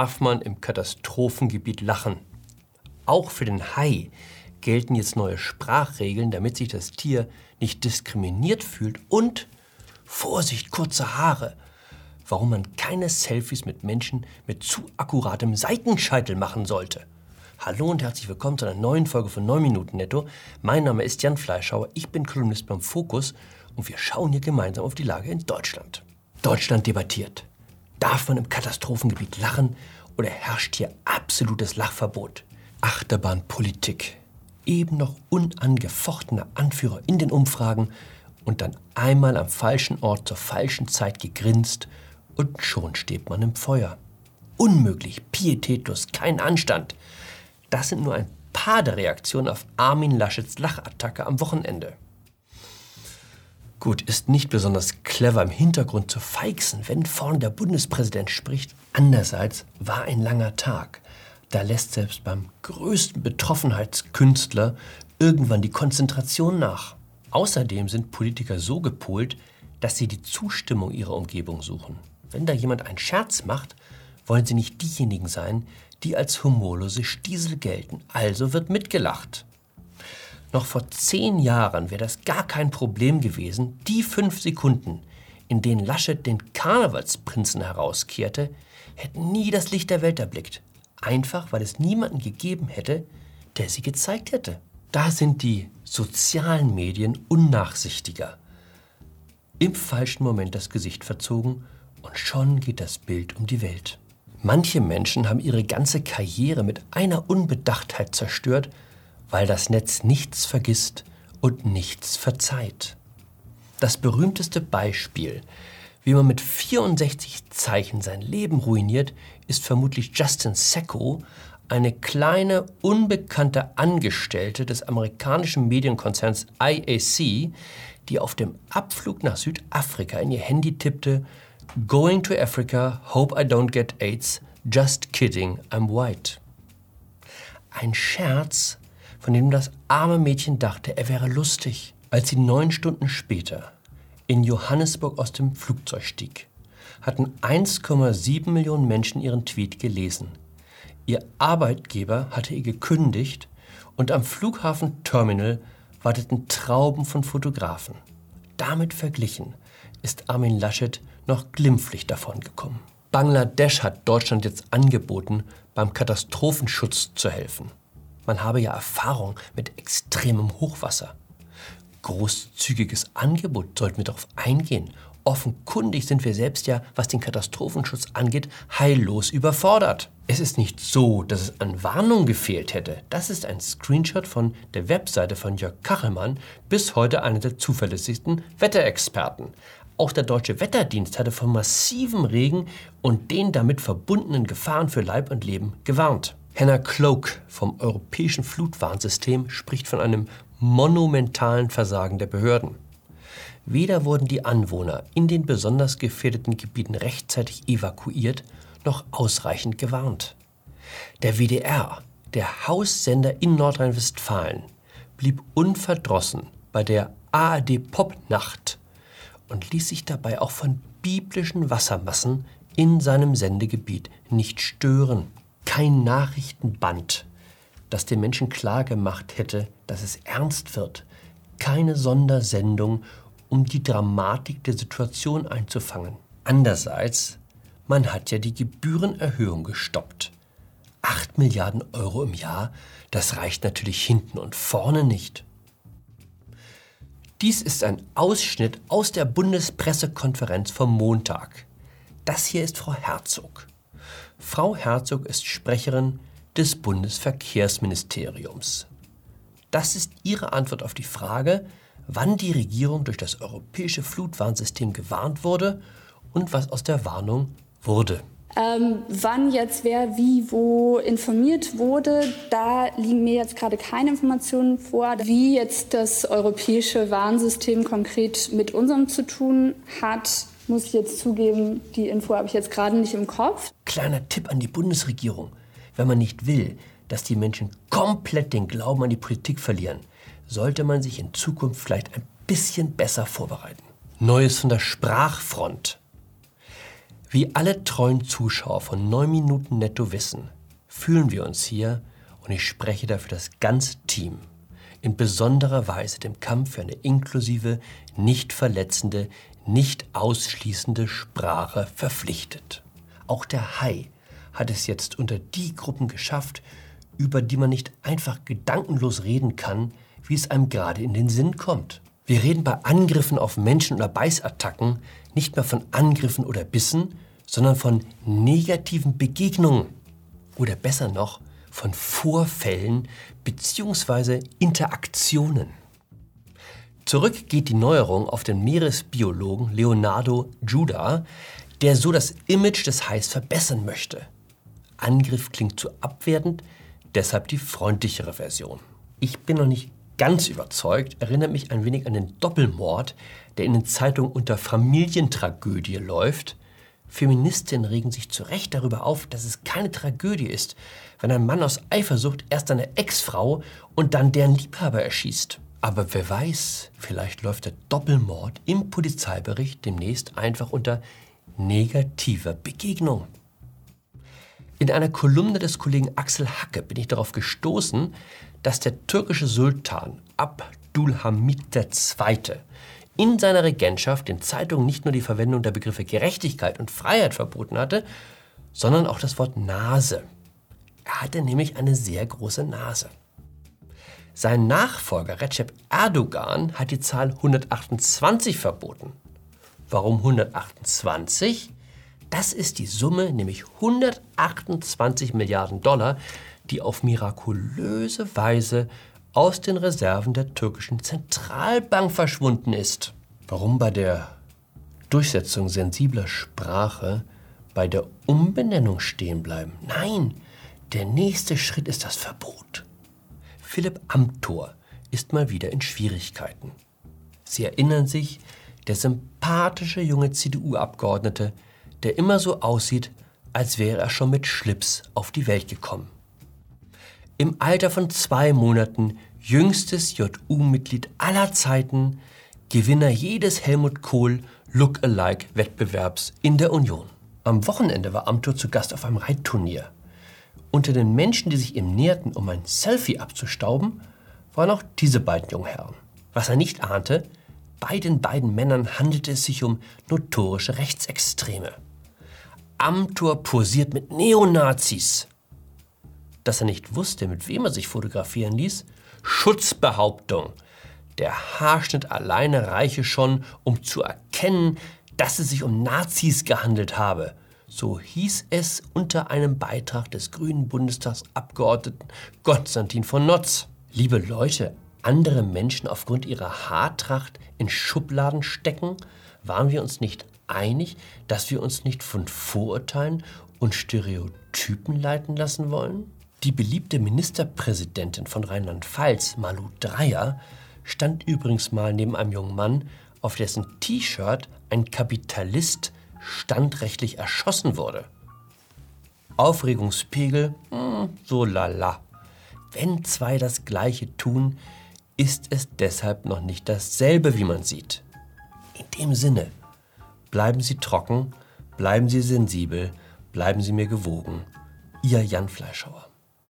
darf man im Katastrophengebiet lachen. Auch für den Hai gelten jetzt neue Sprachregeln, damit sich das Tier nicht diskriminiert fühlt und Vorsicht, kurze Haare. Warum man keine Selfies mit Menschen mit zu akkuratem Seitenscheitel machen sollte. Hallo und herzlich willkommen zu einer neuen Folge von 9 Minuten Netto. Mein Name ist Jan Fleischhauer, ich bin Kolumnist beim Fokus und wir schauen hier gemeinsam auf die Lage in Deutschland. Deutschland debattiert. Darf man im Katastrophengebiet lachen oder herrscht hier absolutes Lachverbot? Achterbahnpolitik. Eben noch unangefochtener Anführer in den Umfragen und dann einmal am falschen Ort zur falschen Zeit gegrinst und schon steht man im Feuer. Unmöglich, pietätlos, kein Anstand. Das sind nur ein paar der Reaktionen auf Armin Laschets Lachattacke am Wochenende. Gut, ist nicht besonders clever im Hintergrund zu feixen, wenn vorne der Bundespräsident spricht. Andererseits war ein langer Tag. Da lässt selbst beim größten Betroffenheitskünstler irgendwann die Konzentration nach. Außerdem sind Politiker so gepolt, dass sie die Zustimmung ihrer Umgebung suchen. Wenn da jemand einen Scherz macht, wollen sie nicht diejenigen sein, die als humorlose Stiesel gelten. Also wird mitgelacht. Noch vor zehn Jahren wäre das gar kein Problem gewesen, die fünf Sekunden, in denen Laschet den Karnevalsprinzen herauskehrte, hätten nie das Licht der Welt erblickt. Einfach, weil es niemanden gegeben hätte, der sie gezeigt hätte. Da sind die sozialen Medien unnachsichtiger. Im falschen Moment das Gesicht verzogen und schon geht das Bild um die Welt. Manche Menschen haben ihre ganze Karriere mit einer Unbedachtheit zerstört, weil das Netz nichts vergisst und nichts verzeiht. Das berühmteste Beispiel, wie man mit 64 Zeichen sein Leben ruiniert, ist vermutlich Justin Secco, eine kleine, unbekannte Angestellte des amerikanischen Medienkonzerns IAC, die auf dem Abflug nach Südafrika in ihr Handy tippte, Going to Africa, hope I don't get AIDS, just kidding, I'm white. Ein Scherz, von dem das arme Mädchen dachte, er wäre lustig. Als sie neun Stunden später in Johannesburg aus dem Flugzeug stieg, hatten 1,7 Millionen Menschen ihren Tweet gelesen. Ihr Arbeitgeber hatte ihr gekündigt und am Flughafen Terminal warteten Trauben von Fotografen. Damit verglichen ist Armin Laschet noch glimpflich davongekommen. Bangladesch hat Deutschland jetzt angeboten, beim Katastrophenschutz zu helfen. Man habe ja Erfahrung mit extremem Hochwasser. Großzügiges Angebot sollten wir darauf eingehen. Offenkundig sind wir selbst ja, was den Katastrophenschutz angeht, heillos überfordert. Es ist nicht so, dass es an Warnung gefehlt hätte. Das ist ein Screenshot von der Webseite von Jörg Kachelmann, bis heute einer der zuverlässigsten Wetterexperten. Auch der Deutsche Wetterdienst hatte von massivem Regen und den damit verbundenen Gefahren für Leib und Leben gewarnt. Hannah Cloak vom Europäischen Flutwarnsystem spricht von einem monumentalen Versagen der Behörden. Weder wurden die Anwohner in den besonders gefährdeten Gebieten rechtzeitig evakuiert, noch ausreichend gewarnt. Der WDR, der Haussender in Nordrhein-Westfalen, blieb unverdrossen bei der ARD Popnacht und ließ sich dabei auch von biblischen Wassermassen in seinem Sendegebiet nicht stören kein Nachrichtenband, das den Menschen klargemacht hätte, dass es ernst wird. Keine Sondersendung, um die Dramatik der Situation einzufangen. Andererseits, man hat ja die Gebührenerhöhung gestoppt. 8 Milliarden Euro im Jahr, das reicht natürlich hinten und vorne nicht. Dies ist ein Ausschnitt aus der Bundespressekonferenz vom Montag. Das hier ist Frau Herzog. Frau Herzog ist Sprecherin des Bundesverkehrsministeriums. Das ist ihre Antwort auf die Frage, wann die Regierung durch das europäische Flutwarnsystem gewarnt wurde und was aus der Warnung wurde. Ähm, wann jetzt wer wie wo informiert wurde, da liegen mir jetzt gerade keine Informationen vor, wie jetzt das europäische Warnsystem konkret mit unserem zu tun hat muss ich jetzt zugeben, die Info habe ich jetzt gerade nicht im Kopf. Kleiner Tipp an die Bundesregierung. Wenn man nicht will, dass die Menschen komplett den Glauben an die Politik verlieren, sollte man sich in Zukunft vielleicht ein bisschen besser vorbereiten. Neues von der Sprachfront. Wie alle treuen Zuschauer von 9 Minuten netto wissen, fühlen wir uns hier, und ich spreche dafür das ganze Team, in besonderer Weise dem Kampf für eine inklusive, nicht verletzende, nicht ausschließende Sprache verpflichtet. Auch der Hai hat es jetzt unter die Gruppen geschafft, über die man nicht einfach gedankenlos reden kann, wie es einem gerade in den Sinn kommt. Wir reden bei Angriffen auf Menschen oder Beißattacken nicht mehr von Angriffen oder Bissen, sondern von negativen Begegnungen oder besser noch von Vorfällen bzw. Interaktionen. Zurück geht die Neuerung auf den Meeresbiologen Leonardo Judah, der so das Image des Hais verbessern möchte. Angriff klingt zu abwertend, deshalb die freundlichere Version. Ich bin noch nicht ganz überzeugt, erinnert mich ein wenig an den Doppelmord, der in den Zeitungen unter Familientragödie läuft. Feministinnen regen sich zu Recht darüber auf, dass es keine Tragödie ist, wenn ein Mann aus Eifersucht erst seine Ex-Frau und dann deren Liebhaber erschießt. Aber wer weiß, vielleicht läuft der Doppelmord im Polizeibericht demnächst einfach unter negativer Begegnung. In einer Kolumne des Kollegen Axel Hacke bin ich darauf gestoßen, dass der türkische Sultan Abdulhamid II. in seiner Regentschaft den Zeitungen nicht nur die Verwendung der Begriffe Gerechtigkeit und Freiheit verboten hatte, sondern auch das Wort Nase. Er hatte nämlich eine sehr große Nase. Sein Nachfolger Recep Erdogan hat die Zahl 128 verboten. Warum 128? Das ist die Summe, nämlich 128 Milliarden Dollar, die auf mirakulöse Weise aus den Reserven der türkischen Zentralbank verschwunden ist. Warum bei der Durchsetzung sensibler Sprache bei der Umbenennung stehen bleiben? Nein, der nächste Schritt ist das Verbot. Philipp Amthor ist mal wieder in Schwierigkeiten. Sie erinnern sich, der sympathische junge CDU-Abgeordnete, der immer so aussieht, als wäre er schon mit Schlips auf die Welt gekommen im Alter von zwei Monaten jüngstes JU-Mitglied aller Zeiten, Gewinner jedes Helmut Kohl Look-alike-Wettbewerbs in der Union. Am Wochenende war Amthor zu Gast auf einem Reitturnier. Unter den Menschen, die sich ihm näherten, um ein Selfie abzustauben, waren auch diese beiden Jungherren. Was er nicht ahnte, bei den beiden Männern handelte es sich um notorische Rechtsextreme. Amthor posiert mit Neonazis dass er nicht wusste, mit wem er sich fotografieren ließ? Schutzbehauptung. Der Haarschnitt alleine reiche schon, um zu erkennen, dass es sich um Nazis gehandelt habe. So hieß es unter einem Beitrag des grünen Bundestagsabgeordneten Konstantin von Notz. Liebe Leute, andere Menschen aufgrund ihrer Haartracht in Schubladen stecken? Waren wir uns nicht einig, dass wir uns nicht von Vorurteilen und Stereotypen leiten lassen wollen? Die beliebte Ministerpräsidentin von Rheinland-Pfalz, Malu Dreyer, stand übrigens mal neben einem jungen Mann, auf dessen T-Shirt ein Kapitalist standrechtlich erschossen wurde. Aufregungspegel, hm, so lala. Wenn zwei das Gleiche tun, ist es deshalb noch nicht dasselbe, wie man sieht. In dem Sinne, bleiben Sie trocken, bleiben Sie sensibel, bleiben Sie mir gewogen. Ihr Jan Fleischhauer.